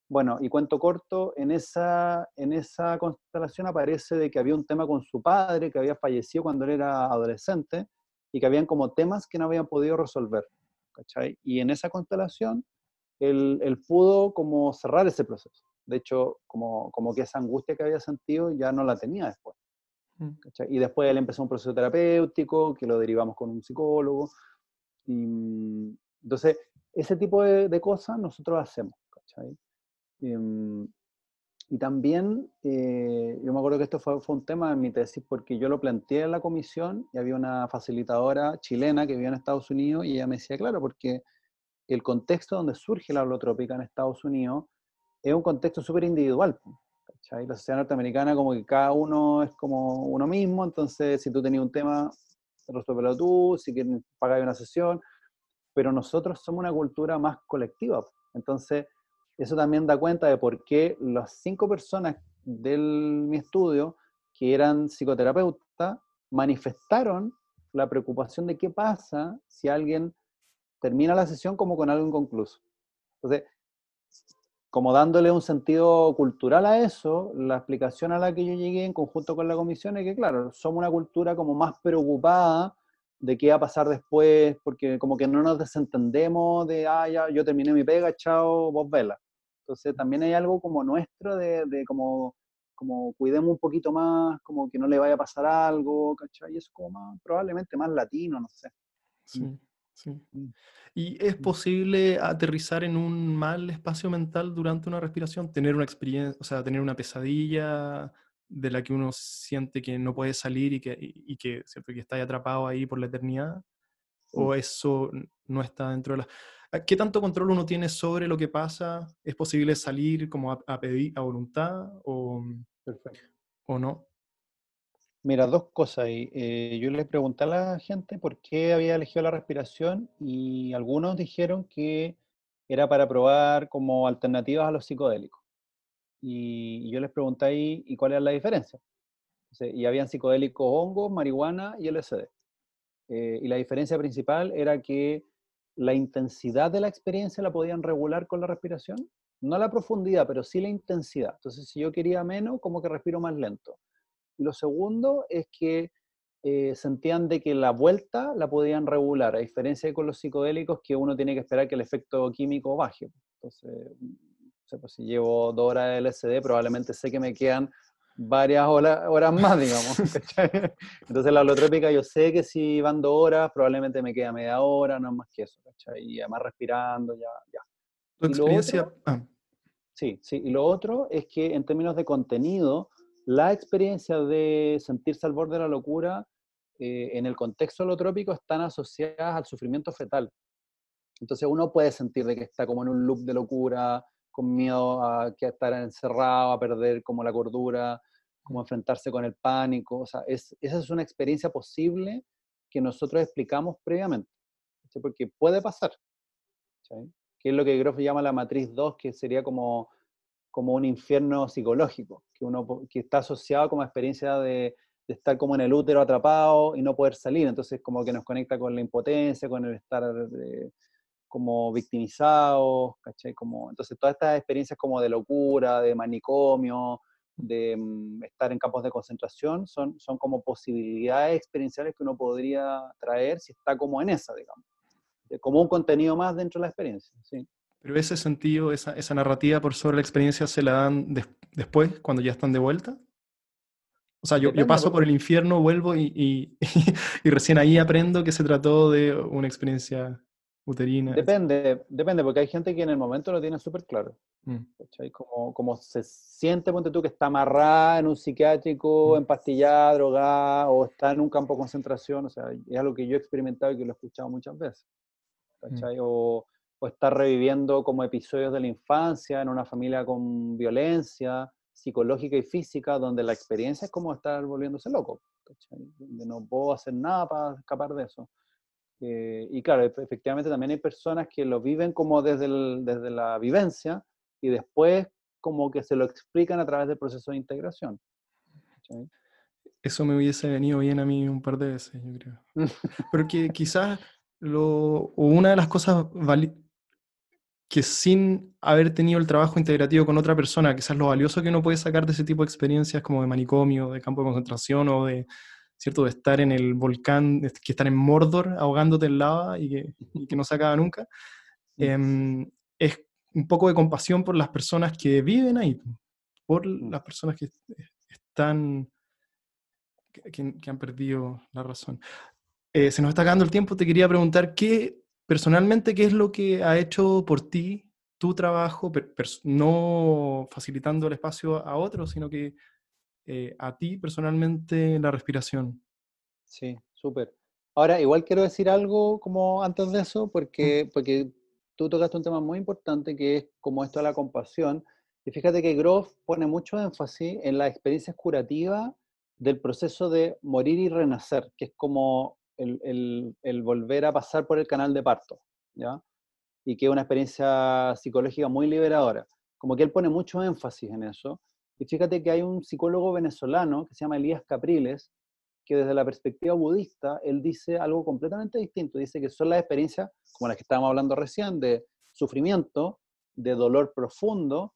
S2: Bueno, y cuento corto, en esa, en esa constelación aparece de que había un tema con su padre que había fallecido cuando él era adolescente y que habían como temas que no habían podido resolver. ¿cachai? Y en esa constelación, él, él, pudo como cerrar ese proceso. De hecho, como, como que esa angustia que había sentido ya no la tenía después. Mm. ¿cachai? Y después él empezó un proceso terapéutico que lo derivamos con un psicólogo. Y, entonces, ese tipo de, de cosas nosotros hacemos. ¿cachai? Y, Y también, eh, yo me acuerdo que esto fue, fue, un tema en mi tesis porque yo lo planteé en la comisión y había una facilitadora chilena que vivía en Estados Unidos y ella me decía, claro, porque el contexto donde surge la holotrópica en Estados Unidos es un contexto súper individual. ¿cachai? La sociedad norteamericana como que cada uno es como uno mismo, entonces si tú tenías un tema, resuélvelo tú, si quieres pagar una sesión, pero nosotros somos una cultura más colectiva. Entonces, eso también da cuenta de por qué las cinco personas de mi estudio que eran psicoterapeutas manifestaron la preocupación de qué pasa si alguien termina la sesión como con algo inconcluso. Entonces, como dándole un sentido cultural a eso, la explicación a la que yo llegué en conjunto con la comisión es que, claro, somos una cultura como más preocupada de qué va a pasar después, porque como que no nos desentendemos de, ah, ya, yo terminé mi pega, chao, vos vela. Entonces también hay algo como nuestro de, de como, como cuidemos un poquito más, como que no le vaya a pasar algo, ¿cachai? Y es como más, probablemente más latino, no sé.
S1: Sí. Sí. Mm. ¿Y es mm. posible aterrizar en un mal espacio mental durante una respiración? Tener una experiencia, o sea, tener una pesadilla de la que uno siente que no puede salir y que, y que, ¿cierto? que está atrapado ahí por la eternidad? ¿O eso no está dentro de la... Ah, ¿Qué tanto control uno tiene sobre lo que pasa? ¿Es posible salir como a, pedir a voluntad o, o no?
S2: Mira, dos cosas ahí. Eh, yo le pregunté a la gente por qué había elegido la respiración y algunos dijeron que era para probar como alternativas a los psicodélicos. Y, yo les pregunté ahí, ¿y cuál era la diferencia? y habían psicodélicos hongos, marihuana y LSD. Eh, y la diferencia principal era que la intensidad de la experiencia la podían regular con la respiración. No la profundidad, pero sí la intensidad. Entonces, si yo quería menos, como que respiro más lento y lo segundo es que eh, sentían de que la vuelta la podían regular, a diferencia de con los psicodélicos que uno tiene que esperar que el efecto químico baje. Entonces, pues si llevo dos horas de LSD, probablemente sé que me quedan varias horas, más, digamos. Entonces la holotrópica yo sé que si van dos horas, probablemente me queda media hora, no es más que eso, ¿cachai? Y además respirando, ya, ya.
S1: ¿Tu experiencia? Ah.
S2: Sí, sí. Y lo otro es que en términos de contenido, la experiencia de sentirse al borde de la locura eh, en el contexto holotrópico están asociadas al sufrimiento fetal. Entonces uno puede sentir de que está como en un loop de locura, con miedo a, que estar encerrado, a perder como la cordura, como enfrentarse con el pánico. O sea, esa es una experiencia posible que nosotros explicamos previamente, porque puede pasar. Que es lo que Groff llama la matriz 2, que sería como como un infierno psicológico, que, uno, que está asociado como experiencia de, de, estar como en el útero atrapado y no poder salir. Entonces como que nos conecta con la impotencia, con el estar como victimizado, ¿cachai? Como, entonces todas estas experiencias como de locura, de manicomio, de mm, estar en campos de concentración, son, son como posibilidades experienciales que uno podría traer si está como en esa, digamos. Como un contenido más dentro de la experiencia. ¿sí?
S1: Pero ese sentido, esa, esa narrativa por sobre la experiencia, ¿se la dan después, cuando ya están de vuelta? O sea, yo, yo paso por el infierno, vuelvo y, y, y, recién ahí aprendo que se trató de una experiencia uterina.
S2: Depende, depende, porque hay gente que en el momento lo tiene súper claro. Mm. Como, como se siente, ponte tú, que está amarrada en un psiquiátrico, mm. empastillada, drogada, o está en un campo de concentración. O sea, es algo que yo he experimentado y que lo he escuchado muchas veces. Mm. O o estar reviviendo como episodios de la infancia en una familia con violencia psicológica y física, donde la experiencia es como estar volviéndose loco, donde no puedo hacer nada para escapar de eso. Eh, y claro, efectivamente también hay personas que lo viven como desde, desde la vivencia y después como que se lo explican a través del proceso de integración.
S1: Eso me hubiese venido bien a mí un par de veces, yo creo. Porque quizás lo, una de las cosas que sin haber tenido el trabajo integrativo con otra persona, quizás lo valioso que uno puede sacar de ese tipo de experiencias como de manicomio, de campo de concentración o de, ¿cierto? de estar en el volcán, que estar en Mordor ahogándote en lava y que, que no se acaba nunca, em, es un poco de compasión por las personas que viven ahí, por las personas que están, que, han perdido la razón. Eh, se nos está acabando el tiempo, te quería preguntar qué personalmente, ¿qué es lo que ha hecho por ti tu trabajo, no facilitando el espacio a otros, sino que eh, a ti personalmente la respiración.
S2: Sí, súper. Ahora, igual quiero decir algo como antes de eso, porque, porque tú tocaste un tema muy importante que es como esto de la compasión. Y fíjate que Groff pone mucho énfasis en la experiencia curativa del proceso de morir y renacer, que es como el, volver a pasar por el canal de parto, ¿ya? Y que es una experiencia psicológica muy liberadora. Como que él pone mucho énfasis en eso. Y fíjate que hay un psicólogo venezolano que se llama Elías Capriles, que desde la perspectiva budista, él dice algo completamente distinto. Dice que son las experiencias, como las que estábamos hablando recién, de sufrimiento, de dolor profundo,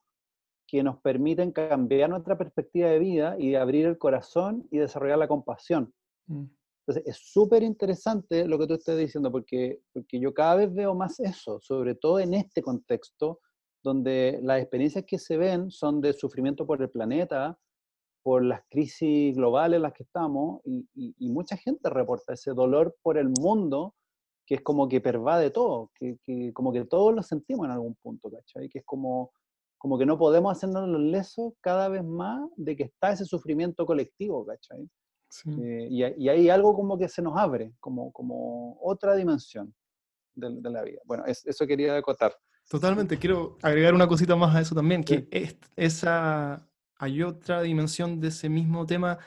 S2: que nos permiten cambiar nuestra perspectiva de vida y abrir el corazón y desarrollar la compasión. Mm. Entonces, es súper interesante lo que tú estás diciendo, porque, porque yo cada vez veo más eso, sobre todo en este contexto, donde las experiencias que se ven son de sufrimiento por el planeta, por las crisis globales en las que estamos, y, y, mucha gente reporta ese dolor por el mundo, que es como que pervade todo, que, que, como que todos lo sentimos en algún punto, ¿cachai? Que es como, como que no podemos hacernos los lesos cada vez más de que está ese sufrimiento colectivo, ¿cachai? Eh, y, y, hay algo como que se nos abre, como, como otra dimensión de, la vida. Bueno, eso quería acotar.
S1: Totalmente, quiero agregar una cosita más a eso también, que esa, hay otra dimensión de ese mismo tema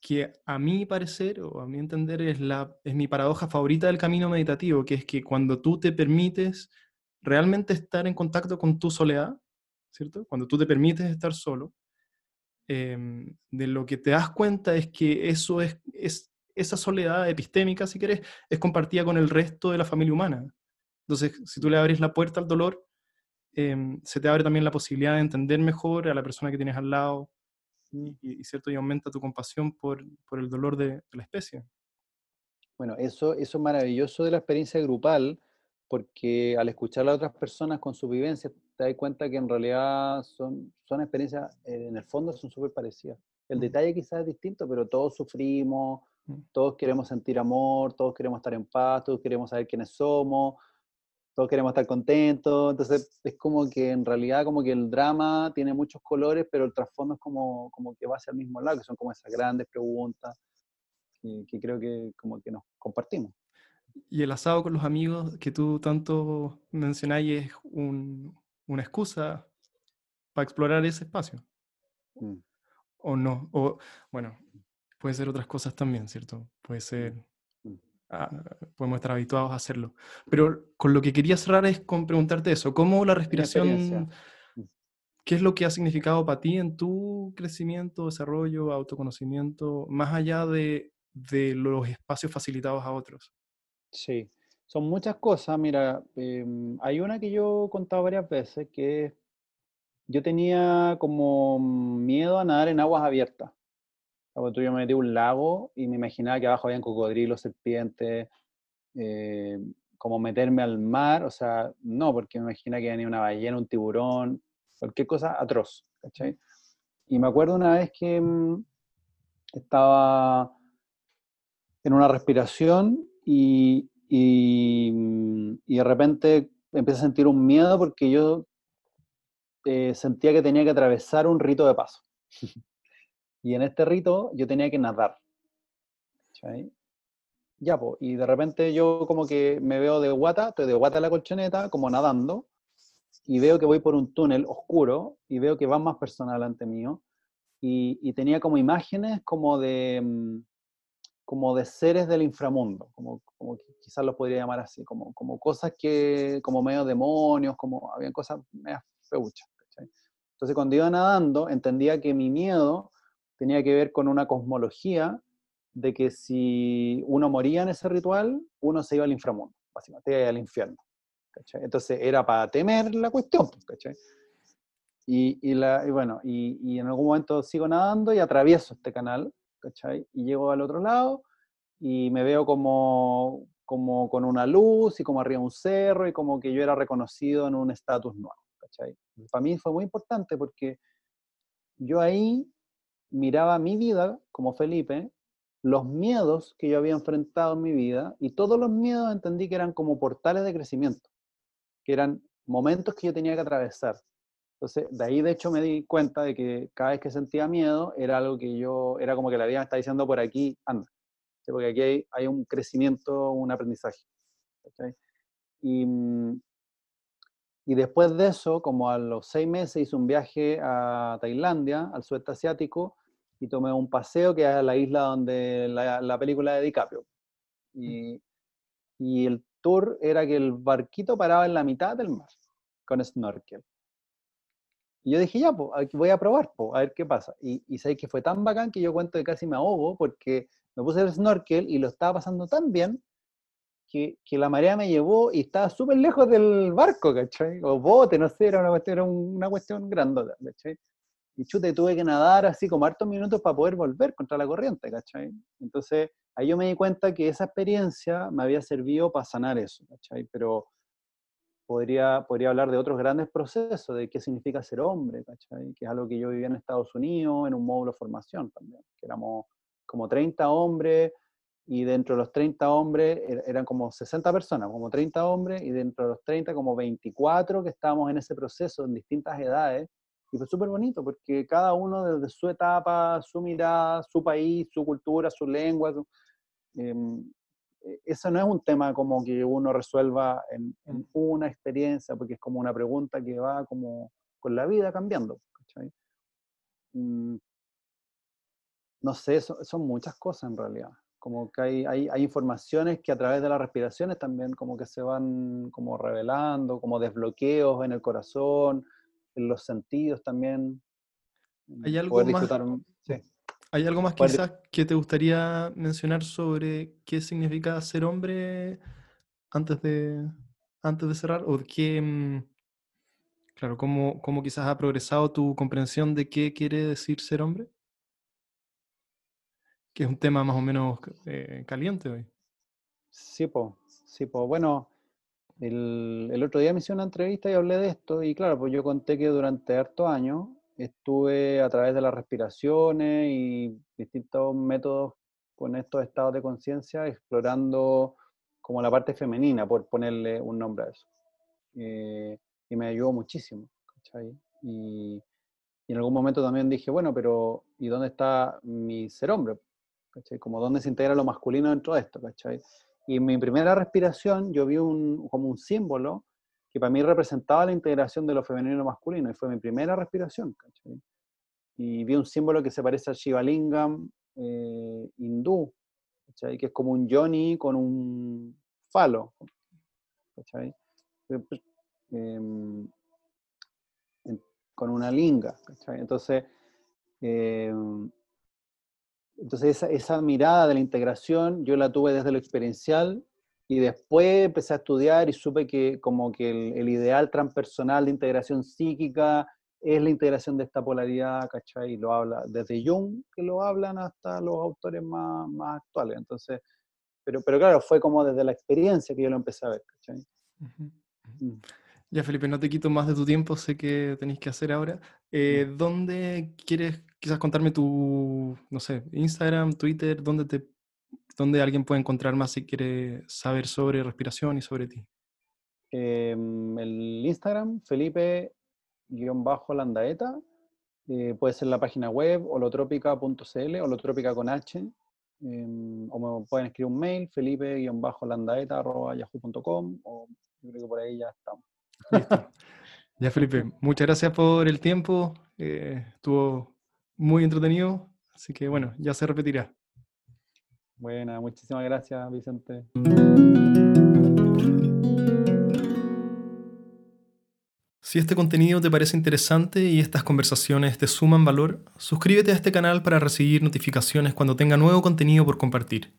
S1: que a mi parecer o a mi entender es, la, es mi paradoja favorita del camino meditativo, que es que cuando tú te permites realmente estar en contacto con tu soledad, ¿cierto? Cuando tú te permites estar solo, Em, de lo que te das cuenta es que eso es, es, esa soledad epistémica, si querés, es compartida con el resto de la familia humana. Entonces, si tú le abres la puerta al dolor, em, se te abre también la posibilidad de entender mejor a la persona que tienes al lado y, cierto, y aumenta tu compasión por, por el dolor de, de, la especie.
S2: Bueno, eso, eso es maravilloso de la experiencia grupal, porque al escuchar a otras personas con su vivencia, te das cuenta que en realidad son, son experiencias, eh, en el fondo son súper parecidas. El mm. detalle quizás es distinto, pero todos sufrimos, mm. todos queremos sentir amor, todos queremos estar en paz, todos queremos saber quiénes somos, todos queremos estar contentos. Entonces es como que en realidad como que el drama tiene muchos colores, pero el trasfondo es como, como que va hacia el mismo lado, que son como esas grandes preguntas que, que creo que como que nos compartimos.
S1: Y el asado con los amigos que tú tanto mencionáis es un, una excusa para explorar ese espacio. Mm. O no, o bueno, puede ser otras cosas también, ¿cierto? Puede ser, mm. ah, podemos estar habituados a hacerlo. Pero con lo que quería cerrar es con preguntarte eso, ¿cómo la respiración, mm. qué es lo que ha significado para ti en tu crecimiento, desarrollo, autoconocimiento, más allá de, de los espacios facilitados a otros?
S2: Sí, son muchas cosas. Mira, em, hay una que yo he contado varias veces, que yo tenía como miedo a nadar en aguas abiertas. Cuando yo me metí un lago y me imaginaba que abajo habían cocodrilos, serpientes, eh, como meterme al mar, o sea, no, porque me imaginaba que venía una ballena, un tiburón, cualquier cosa atroz, ¿cachai? Y me acuerdo una vez que mm, estaba en una respiración y, Mm, y, de repente empecé a sentir un miedo porque yo eh, sentía que tenía que atravesar un rito de paso. y en este rito yo tenía que nadar. Ya, pues, y de repente yo como que me veo de guata, estoy de guata en la colchoneta, como nadando, y veo que voy por un túnel oscuro, y veo que van más personas delante mío, y, y tenía como imágenes como de, mm, como de seres del inframundo, como, como quizás los podría llamar así, como, como cosas que, como medio demonios, como habían cosas medio feuchas. Entonces cuando iba nadando entendía que mi miedo tenía que ver con una cosmología de que si uno moría en ese ritual, uno se iba al inframundo, básicamente, al infierno. Entonces era para temer la cuestión. Y, y, la, y bueno, y, y en algún momento sigo nadando y atravieso este canal y llego al otro lado y me veo como, como con una luz y como arriba un cerro y como que yo era reconocido en un estatus nuevo, Para mí fue muy importante porque yo ahí miraba mi vida como Felipe, los miedos que yo había enfrentado en mi vida y todos los miedos entendí que eran como portales de crecimiento, que eran momentos que yo tenía que atravesar. Entonces, de ahí de hecho me di cuenta de que cada vez que sentía miedo era algo que yo, era como que la vida me está diciendo por aquí, anda. Porque aquí hay, hay un crecimiento, un aprendizaje. Y, mm, y después de eso, como a los seis meses, hice un viaje a Tailandia, al sudeste asiático, y tomé un paseo que es la isla donde la, la película de DiCaprio. Y, y el tour era que el barquito paraba en la mitad del mar, con snorkel. Y yo dije, ya, pues, voy a probar, a ver qué pasa. Y, y sé que fue tan bacán que yo cuento que casi me ahogo porque me puse el snorkel y lo estaba pasando tan bien que, que la marea me llevó y estaba súper lejos del barco, ¿cachai? O bote, no sé, era una cuestión, era una cuestión grandota, ¿cachai? Y chute, tuve que nadar así como hartos minutos para poder volver contra la corriente, ¿cachai? Entonces, ahí yo me di cuenta que esa experiencia me había servido para sanar eso, ¿cachai? Pero podría, podría hablar de otros grandes procesos, de qué significa ser hombre, ¿cachai? Que es algo que yo vivía en Estados Unidos, en un módulo de formación también, que éramos como 30 hombres, y dentro de los 30 hombres er, eran como 60 personas, como 30 hombres, y dentro de los 30 como 24 que estábamos en ese proceso en distintas edades, y fue súper bonito porque cada uno desde su etapa, su mirada, su país, su cultura, su lengua, em, e, eso no es un tema como que uno resuelva en, una experiencia, porque es como una pregunta que va como con la vida cambiando. Mm, no sé, son, muchas cosas en realidad. Como que hay, hay, hay, informaciones que a través de las respiraciones también como que se van como revelando, como desbloqueos en el corazón, en los sentidos también.
S1: ¿Hay algo, más, ¿Hay algo más quizás que te gustaría mencionar sobre qué significa ser hombre antes de, antes de cerrar? ¿O qué, mm, claro, cómo, cómo quizás ha progresado tu comprensión de qué quiere decir ser hombre? Que es un tema más o menos eh, caliente hoy.
S2: Sí, pues, sí, pues. Bueno, el, otro día me hice una entrevista y hablé de esto, y claro, pues yo conté que durante hartos años estuve a través de las respiraciones y distintos métodos con estos estados de conciencia explorando como la parte femenina, por ponerle un nombre a eso. Eh, y me ayudó muchísimo, Y, en algún momento también dije, bueno, pero ¿y dónde está mi ser hombre? Como dónde se integra lo masculino dentro de esto, ¿cachai? Y en mi primera respiración yo vi un, como un símbolo que para mí representaba la integración de lo femenino y lo masculino, y fue mi primera respiración. ¿cachai? Y vi un símbolo que se parece al Shiva Lingam eh, hindú, ¿cachai? que es como un yoni con un falo. ¿cachai? Em, con una linga. ¿cachai? Entonces, em, entonces esa, esa, mirada de la integración yo la tuve desde lo experiencial y después empecé a estudiar y supe que como que el, ideal transpersonal de integración psíquica es la integración de esta polaridad, ¿cachai? Y lo habla desde Jung, que lo hablan, hasta los autores más, más actuales. Entonces, pero, pero claro, fue como desde la experiencia que yo lo empecé a ver, ¿cachai?
S1: Mm. Ya, Felipe, no te quito más de tu tiempo, sé que tenéis que hacer ahora. Eh, ¿Dónde quieres quizás contarme tu, no sé, Instagram, Twitter, dónde, te, dónde alguien puede encontrar más si quiere saber sobre respiración y sobre ti?
S2: Em, el Instagram, Felipe-Landaeta. Eh, puede ser la página web, holotropica.cl, holotrópica con H. Em, o me pueden escribir un mail, felipe-landaeta.yahoo.com o yo creo que por ahí ya estamos.
S1: Ya, Felipe, muchas gracias por el tiempo. Eh, estuvo muy entretenido, así que bueno, ya se repetirá.
S2: Buena, muchísimas gracias, Vicente.
S1: Si este contenido te parece interesante y estas conversaciones te suman valor, suscríbete a este canal para recibir notificaciones cuando tenga nuevo contenido por compartir.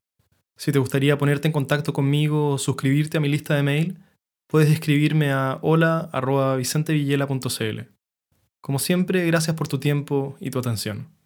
S1: Si te gustaría ponerte en contacto conmigo o suscribirte a mi lista de mail, puedes escribirme a hola.vicentevillela.cl. Como siempre, gracias por tu tiempo y tu atención.